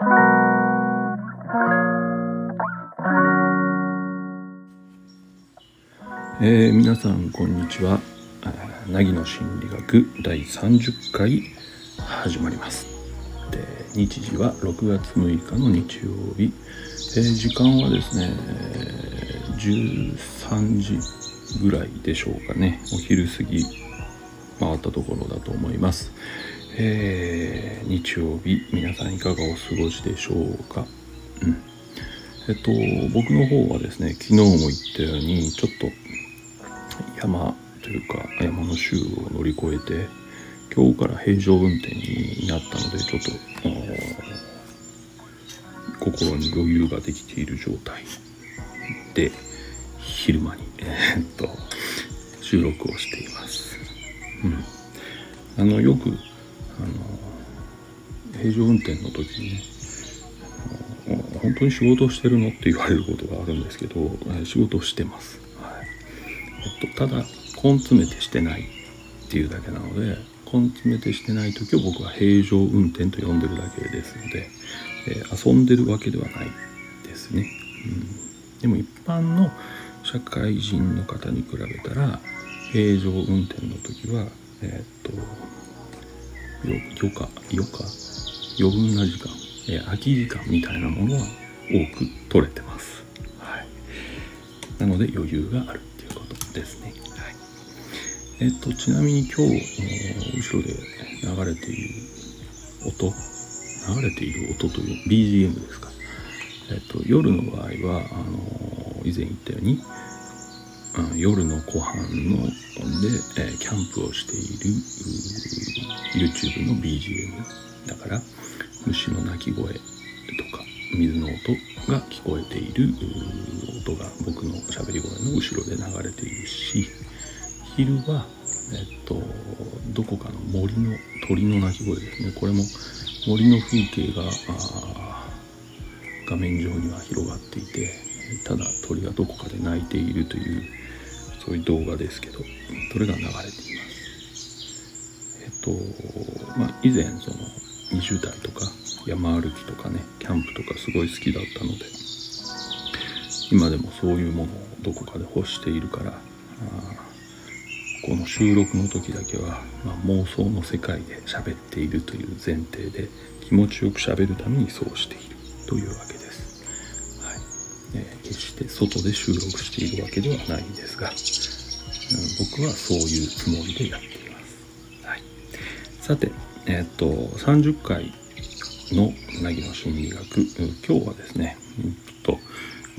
えー、皆さんこんにちは。凪の心理学第30回始まります。で日時は6月6日の日曜日、えー、時間はですね13時ぐらいでしょうかね。お昼過ぎ回ったところだと思います、えー、日曜日皆さんいかがお過ごしでしょうか？うん。えっと僕の方はですね昨日も言ったようにちょっと山というか山の週を乗り越えて今日から平常運転になったのでちょっと心に余裕ができている状態で昼間に、え、っと収録をしています。うん、あのよくあの平常運転の時にね本当に仕事をしてるのって言われることがあるんですけど仕事をしてます。はいえっと、ただ根詰めてしてないっていうだけなので根詰めてしてない時を僕は平常運転と呼んでるだけですので、えー、遊んでるわけではないですね。うん、でも一般の社会人の方に比べたら平常運転の時はえー、っと余暇余暇？余分な時間、えー、空き時間みたいなものは多く取れてます。はい、なので余裕があるっていうことですね。はい、えー、っとちなみに今日後ろで流れている音？流れている音という BGM ですか？えっと夜の場合はあの以前言ったようにうん、夜の湖畔ので、え、キャンプをしている YouTube の BGM だから虫の鳴き声とか水の音が聞こえている音が僕の喋り声の後ろで流れているし昼は、えっと、どこかの森の鳥の鳴き声ですね。これも森の風景が画面上には広がっていてただ鳥がどこかで鳴いているというそういう動画ですけどそれが流れていますえっとまあ以前その20代とか山歩きとかねキャンプとかすごい好きだったので今でもそういうものをどこかで欲しているからこの収録の時だけは、まあ、妄想の世界で喋っているという前提で気持ちよく喋るためにそうしているというわけです。えー、決して外で収録しているわけではないんですが、うん僕はそういうつもりでやっています。はい、さて、えー、っと30回の凪の心理学今日はですねうんと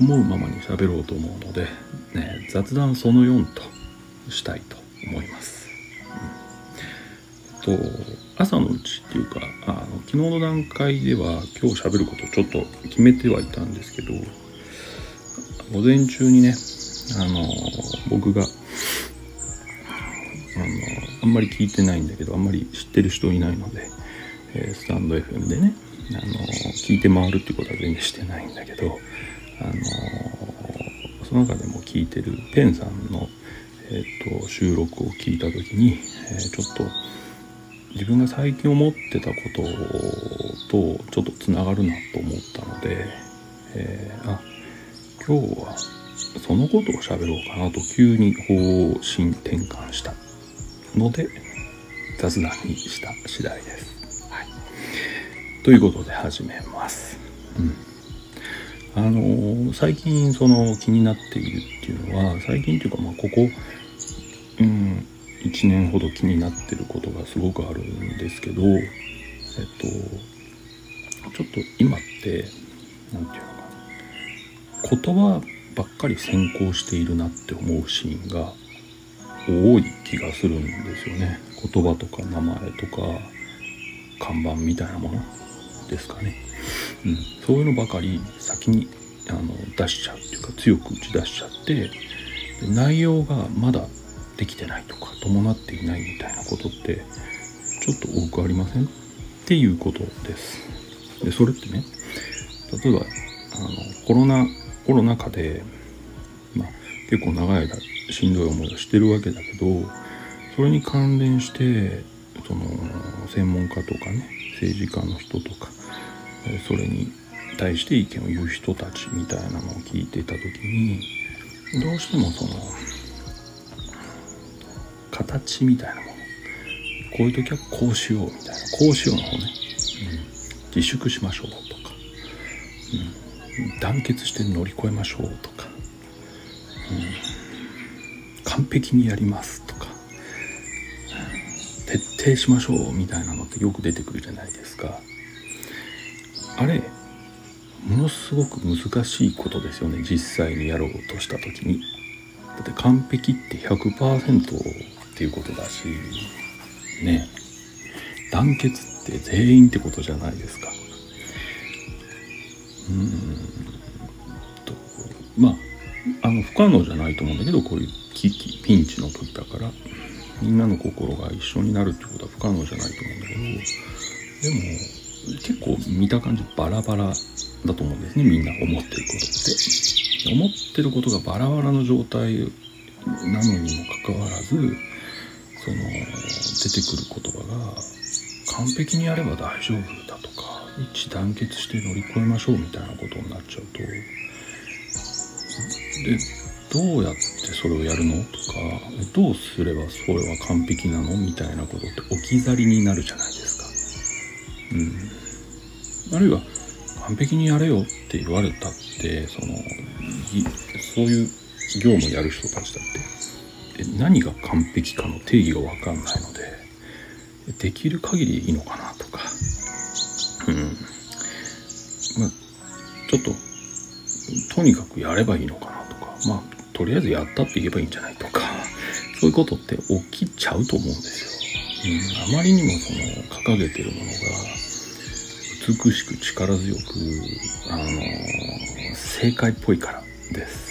思うままに喋ろうと思うので、ね、雑談その4としたいと思います。うん、と朝のうちっていうかあの昨日の段階では今日喋ることちょっと決めてはいたんですけど午前中にねあの僕があのあんまり聞いてないんだけどあんまり知ってる人いないので、えー、スタンド FM でねあの聞いて回るっていうことは全然してないんだけどあのその中でも聞いてるペンさんの、えーと、収録を聞いた時に、えー、ちょっと自分が最近思ってたこととちょっとつながるなと思ったので、えー、あ今日はそのことを喋ろうかなと急に方針転換したので雑談にした次第です。はい、ということで始めます。うんあのー、最近その気になっているっていうのは最近っていうかまあここ、うん、1年ほど気になってることがすごくあるんですけどえっとちょっと今って何て言うの？言葉ばっかり先行しているなって思うシーンが多い気がするんですよね。言葉とか名前とか看板みたいなものですかね、うん、そういうのばかり先にあの出しちゃうっていうか強く打ち出しちゃって内容がまだできてないとか伴っていないみたいなことってちょっと多くありませんっていうことです。でそれってね例えばあのコロナコロナ禍で、まあ、結構長い間しんどい思いをしてるわけだけどそれに関連してその専門家とかね政治家の人とかそれに対して意見を言う人たちみたいなのを聞いてた時にどうしてもその形みたいなものこういう時はこうしようみたいなこうしようの方ね、うん、自粛しましょうとか、うん、団結して乗り越えましょうとか、うん、完璧にやりますとか、徹底しましょうみたいなのってよく出てくるじゃないですか。あれものすごく難しいことですよね実際にやろうとした時に。だって完璧って100%っていうことだしね団結って全員ってことじゃないですか。うん。まああの不可能じゃないと思うんだけどこういう危機ピンチの時だからみんなの心が一緒になるってことは不可能じゃないと思うんだけどでも結構見た感じバラバラだと思うんですねみんな思ってることって。思ってることがバラバラの状態なのにもかかわらずその出てくる言葉が完璧にやれば大丈夫だとか一致団結して乗り越えましょうみたいなことになっちゃうとでどうやってそれをやるのとかどうすればそれは完璧なのみたいなことって置き去りになるじゃないですか。うん、あるいは完璧にやれよって言われたってそのそういう業務やる人たちだって何が完璧かの定義が分かんないのでできる限りいいのかなとか。うん。まあちょっととにかくやればいいのかなとかまあとりあえずやったって言えばいいんじゃないとかそういうことって起きちゃうと思うんですよ。うん、あまりにもその掲げてるものが美しく力強く、あのー、正解っぽいからです。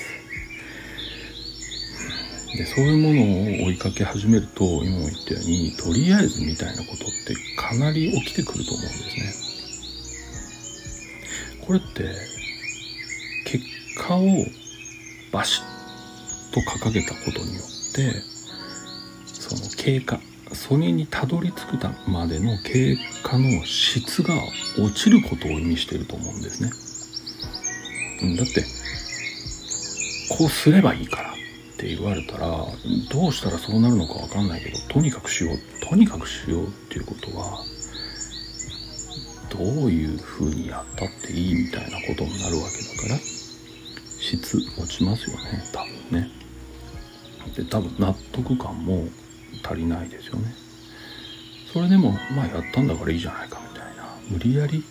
でそういうものを追いかけ始めると今も言ったようにとりあえずみたいなことってかなり起きてくると思うんですね。これって結果をバシッと掲げたことによってその経過それにたどり着くまでの経過の質が落ちることを意味していると思うんですね。だってこうすればいいからって言われたらどうしたらそうなるのか分かんないけどとにかくしようとにかくしようっていうことはどういうふうにやったっていいみたいなことになるわけだから質落ちますよね。多分ね。で多分納得感も足りないですよね。それでもまあやったんだからいいじゃないかみたいな。無理やり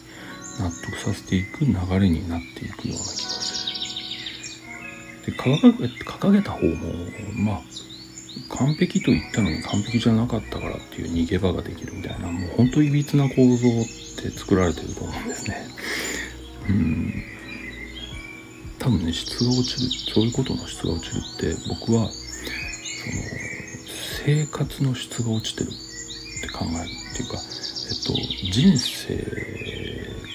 納得させていく流れになっていくような気がする。で掲げた方もまあ完璧と言ったのに完璧じゃなかったからっていう逃げ場ができるみたいなもうほんといびつな構造って作られてると思うんですね。うん。多分ね質が落ちるそういうことの質が落ちるって僕はその生活の質が落ちてるって考えるっていうか、えっと、人生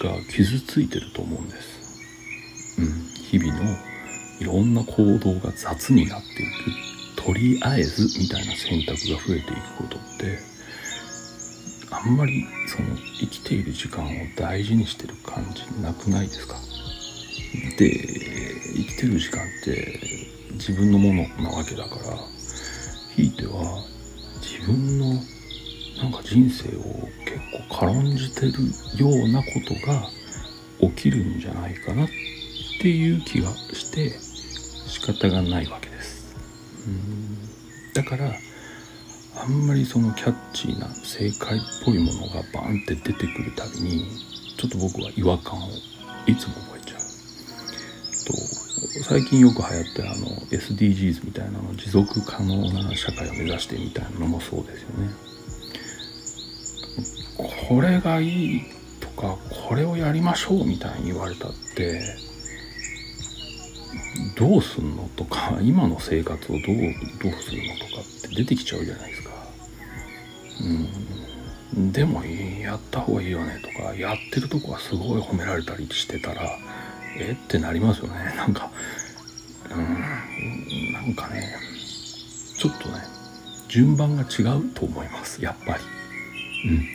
が傷ついてると思うんです。うん、日々のいろんな行動が雑になっていく。とりあえずみたいな選択が増えていくことってあんまりその生きている時間を大事にしてる感じなくないですか？で生きてる時間って自分のものなわけだからひいては自分のなんか人生を結構軽んじてるようなことが起きるんじゃないかなっていう気がして仕方がないわけです。うんだからあんまりそのキャッチーな正解っぽいものがバンって出てくるたびにちょっと僕は違和感をいつも覚えちゃう。と最近よく流行ってあの SDGs みたいなの持続可能な社会を目指してみたいなのもそうですよね。これがいいとかこれをやりましょうみたいに言われたってどうすんのとか今の生活をどうどうするのとかって出てきちゃうじゃないですか。うんでもやった方がいいよねとかやってるとこはすごい褒められたりしてたらえ？ってなりますよね。なんかうんなんかねちょっとね順番が違うと思います。やっぱり。うん。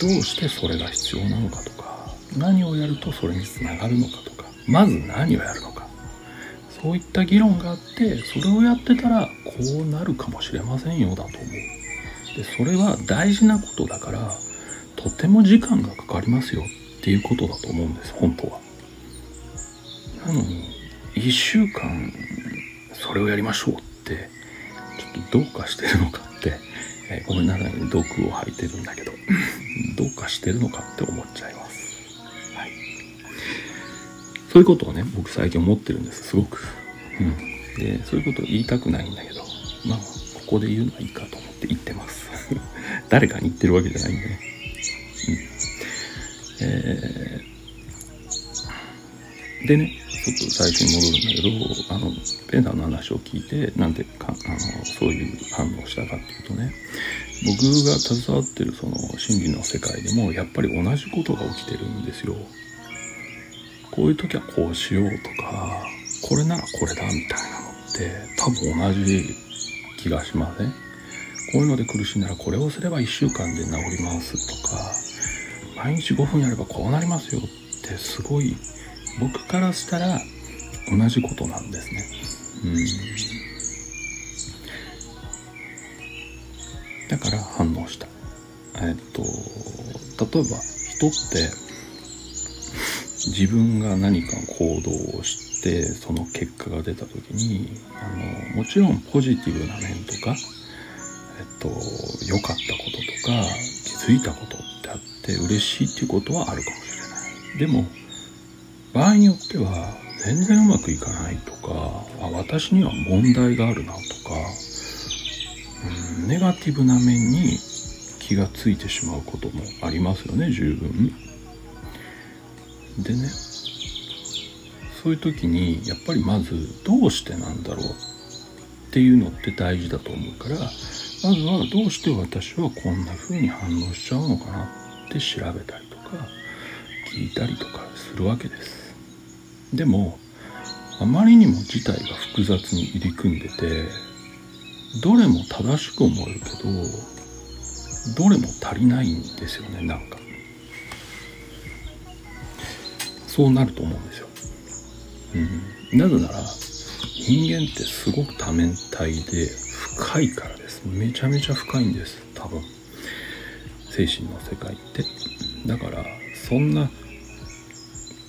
どうしてそれが必要なのかとか何をやるとそれにつながるのかとかまず何をやるのか。そういった議論があってそれをやってたらこうなるかもしれませんよだと思う。でそれは大事なことだからとても時間がかかりますよ。っていうことだと思うんです本当は。なのに1週間それをやりましょうってちょっとどうかしてるのかって、えー、ごめんなさい毒を吐いてるんだけど どうかしてるのかって思っちゃいます。はい。そういうことをね僕最近思ってるんですすごく。うん。でそういうことを言いたくないんだけどまあここで言うのはいいかと思って言ってます。誰かに言ってるわけじゃないんでね。うん。えー、でねちょっと最初に戻るんだけどあのペンダーの話を聞いてなんでかあのそういう反応したかっていうとね僕が携わってるその心理の世界でもやっぱり同じことが起きてるんですよ。こういう時はこうしようとかこれならこれだみたいなのって多分同じ気がしません？こういうので苦しいならこれをすれば1週間で治りますとか毎日5分やればこうなりますよってすごい僕からしたら同じことなんですね。うんだから反応した。えっと例えば人って自分が何か行動をしてその結果が出た時にあのもちろんポジティブな面とかえっと良かったこととか気づいたことってあって嬉しいっていうことはあるかもしれない。でも場合によっては全然うまくいかないとかあ私には問題があるなとか、うん、ネガティブな面に気がついてしまうこともありますよね十分。でねそういう時にやっぱりまずどうしてなんだろうっていうのって大事だと思うからまずはどうして私はこんな風に反応しちゃうのかなって調べたりとか聞いたりとかするわけです。でもあまりにも事態が複雑に入り組んでてどれも正しく思えるけどどれも足りないんですよねなんか。そうなると思うんですよ、うん、なぜなら人間ってすごく多面体で深いからです。めちゃめちゃ深いんです多分。精神の世界って。だからそんな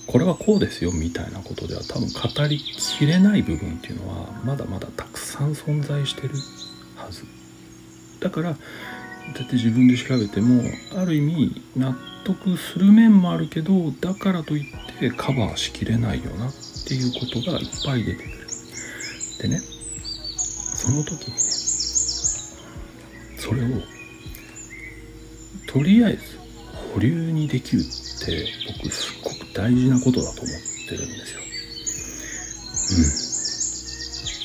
これはこうですよみたいなことでは多分語りきれない部分っていうのはまだまだたくさん存在してるはず。だからだって自分で調べてもある意味納得する面もあるけどだからといってカバーしきれないよなっていうことがいっぱい出てくる。でねその時にねそれをとりあえず保留にできるって僕すっごく大事なことだと思ってるんです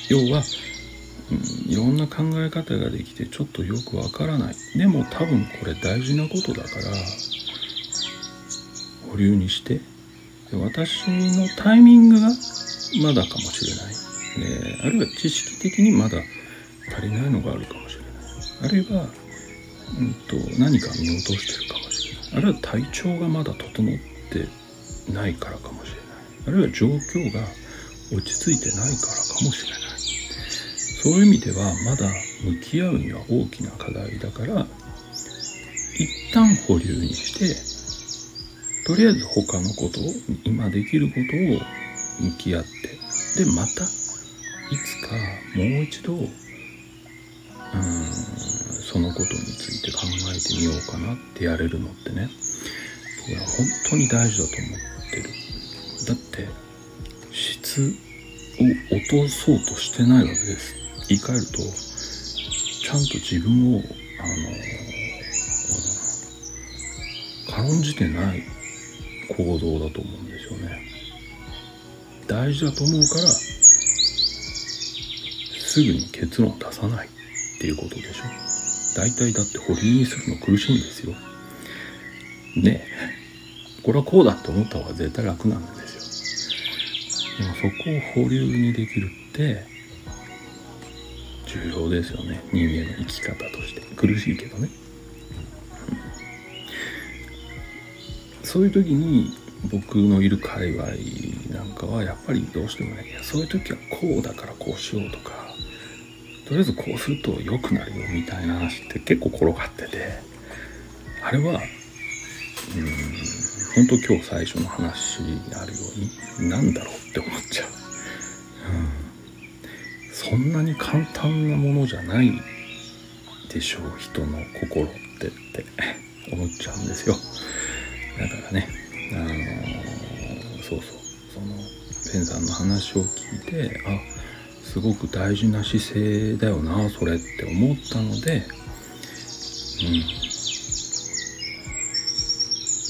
よ。うん。要は、うん、いろんな考え方ができてちょっとよくわからない。でも多分これ大事なことだから、保留にして、私のタイミングがまだかもしれない。ね、あるいは知識的にまだ足りないのがあるかもしれない。あるいは、うんと、何か見落としてるかもしれない。あるいは体調がまだ整ってないからかもしれないあるいは状況が落ち着いてないからかもしれないそういう意味ではまだ向き合うには大きな課題だから一旦保留にしてとりあえず他のことを今できることを向き合ってでまたいつかもう一度うんそのことについて考えてみようかなってやれるのってね。僕は本当に大事だと思ってる。だって質を落とそうとしてないわけです。言い換えるとちゃんと自分をあの軽んじてない行動だと思うんですよね。大事だと思うからすぐに結論出さないっていうことでしょ。大体だって保留にするの苦しいんですよ。ね。えこれはこうだって思った方が絶対楽なんですよ。でもそこを保留にできるって重要ですよね。人間の生き方として。苦しいけどね、そういう時に僕のいる界隈なんかはやっぱりどうしてもねそういう時はこうだからこうしようとかとりあえずこうすると良くなるよみたいな話って結構転がっててあれはうん本当今日最初の話にあるように何だろうって思っちゃう、うん、そんなに簡単なものじゃないでしょう人の心ってって思っちゃうんですよ。だからねあのー、そうそうそのペンさんの話を聞いてあすごく大事な姿勢だよなそれって思ったのでうん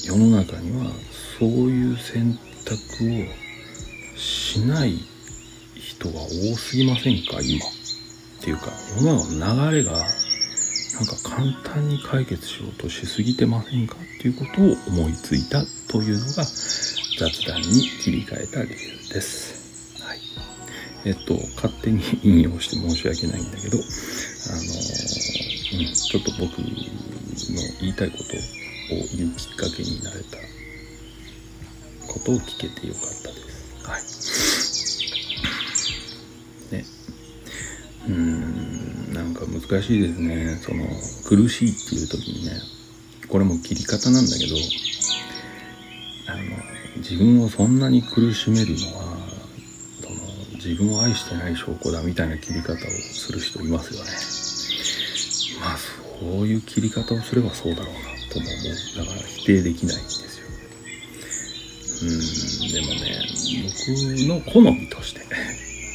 世の中にはそういう選択をしない人が多すぎませんか今っていうか世の中の流れがなんか簡単に解決しようとしすぎてませんかっていうことを思いついたというのが雑談に切り替えた理由です。はい。えっと、勝手に引用して申し訳ないんだけど、あの、うん、ちょっと僕の言いたいことを言うきっかけになれたことを聞けてよかったです。はい。ね。うーん、なんか難しいですね。その、苦しいっていう時にね、これも切り方なんだけど、あの、自分をそんなに苦しめるのは、自分を愛してない証拠だみたいな切り方をする人いますよね。まあ、そういう切り方をすればそうだろうなとも思う。だから否定できないんですよ。うん、でもね、僕の好みとして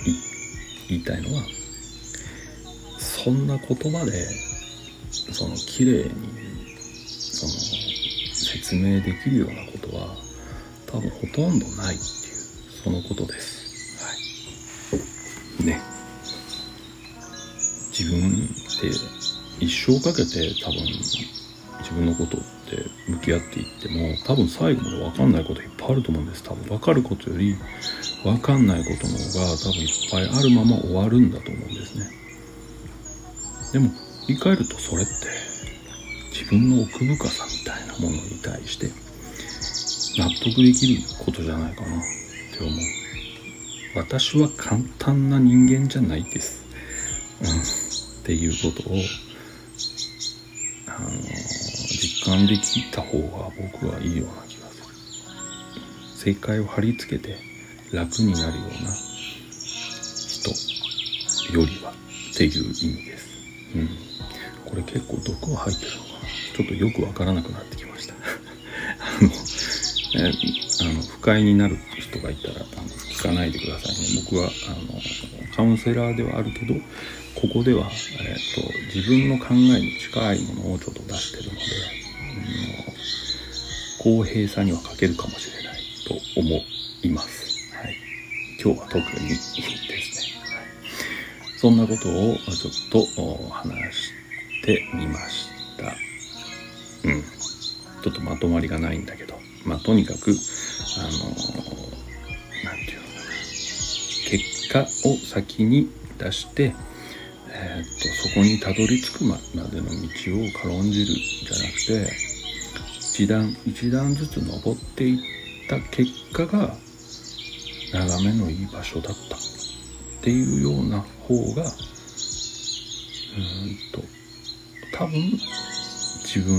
言いたいのは、そんな言葉で、その綺麗に、その、説明できるようなことは、多分ほとんどないっていう、そのことです。って一生かけて多分自分のことって向き合っていっても多分最後まで分かんないこといっぱいあると思うんです。多分分かることより分かんないことの方が多分いっぱいあるまま終わるんだと思うんですね。でも振り返るとそれって自分の奥深さみたいなものに対して納得できることじゃないかなって思う。私は簡単な人間じゃないです、うん、っていうことをあの実感できた方が僕はいいような気がする。正解を貼り付けて楽になるような人よりはっていう意味です。うん、これ結構毒は入ってるのかなちょっとよくわからなくなってきました。あの、えあの不快になる。人がいたらあの聞かないでくださいね僕はあのカウンセラーではあるけどここでは、えーと、自分の考えに近いものをちょっと出してるので、うん、公平さには欠けるかもしれないと思います、はい、今日は特にですねそんなことをちょっと話してみました。うん。ちょっとまとまりがないんだけど、まあ、とにかく、あの、なんていうのかな。結果を先に出して、えー、っと、そこにたどり着くまでの道を軽んじるじゃなくて、一段一段ずつ登っていった結果が、眺めのいい場所だったっていうような方がうんと多分自分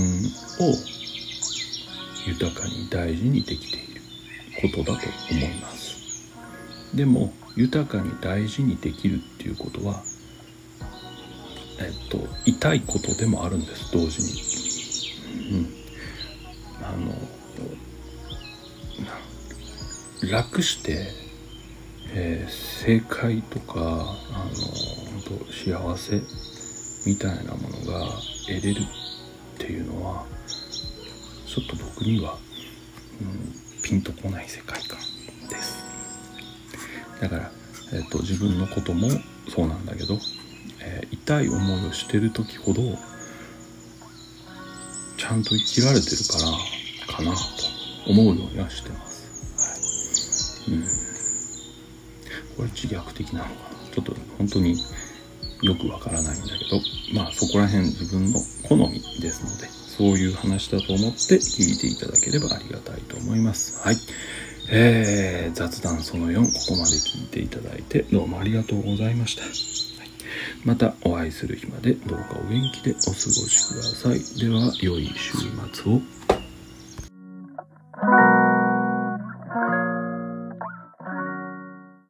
を豊かに大事にできていることだと思います。でも豊かに大事にできるっていうことはえっと痛いことでもあるんです同時に。うん。あの楽してえー、正解とかあの本当幸せみたいなものが得れるっていうのはちょっと僕には、うん、ピンとこない世界観。だから、えーと、自分のこともそうなんだけど、えー、痛い思いをしてる時ほどちゃんと生きられてるからかなと思うようにはしてます、はい。うん。これ自虐的なのかな。ちょっと本当によくわからないんだけどまあそこら辺自分の好みですのでそういう話だと思って聞いていただければありがたいと思います。はい。えー、雑談その4ここまで聞いていただいてどうもありがとうございました、はい、またお会いする日までどうかお元気でお過ごしください。では良い週末を。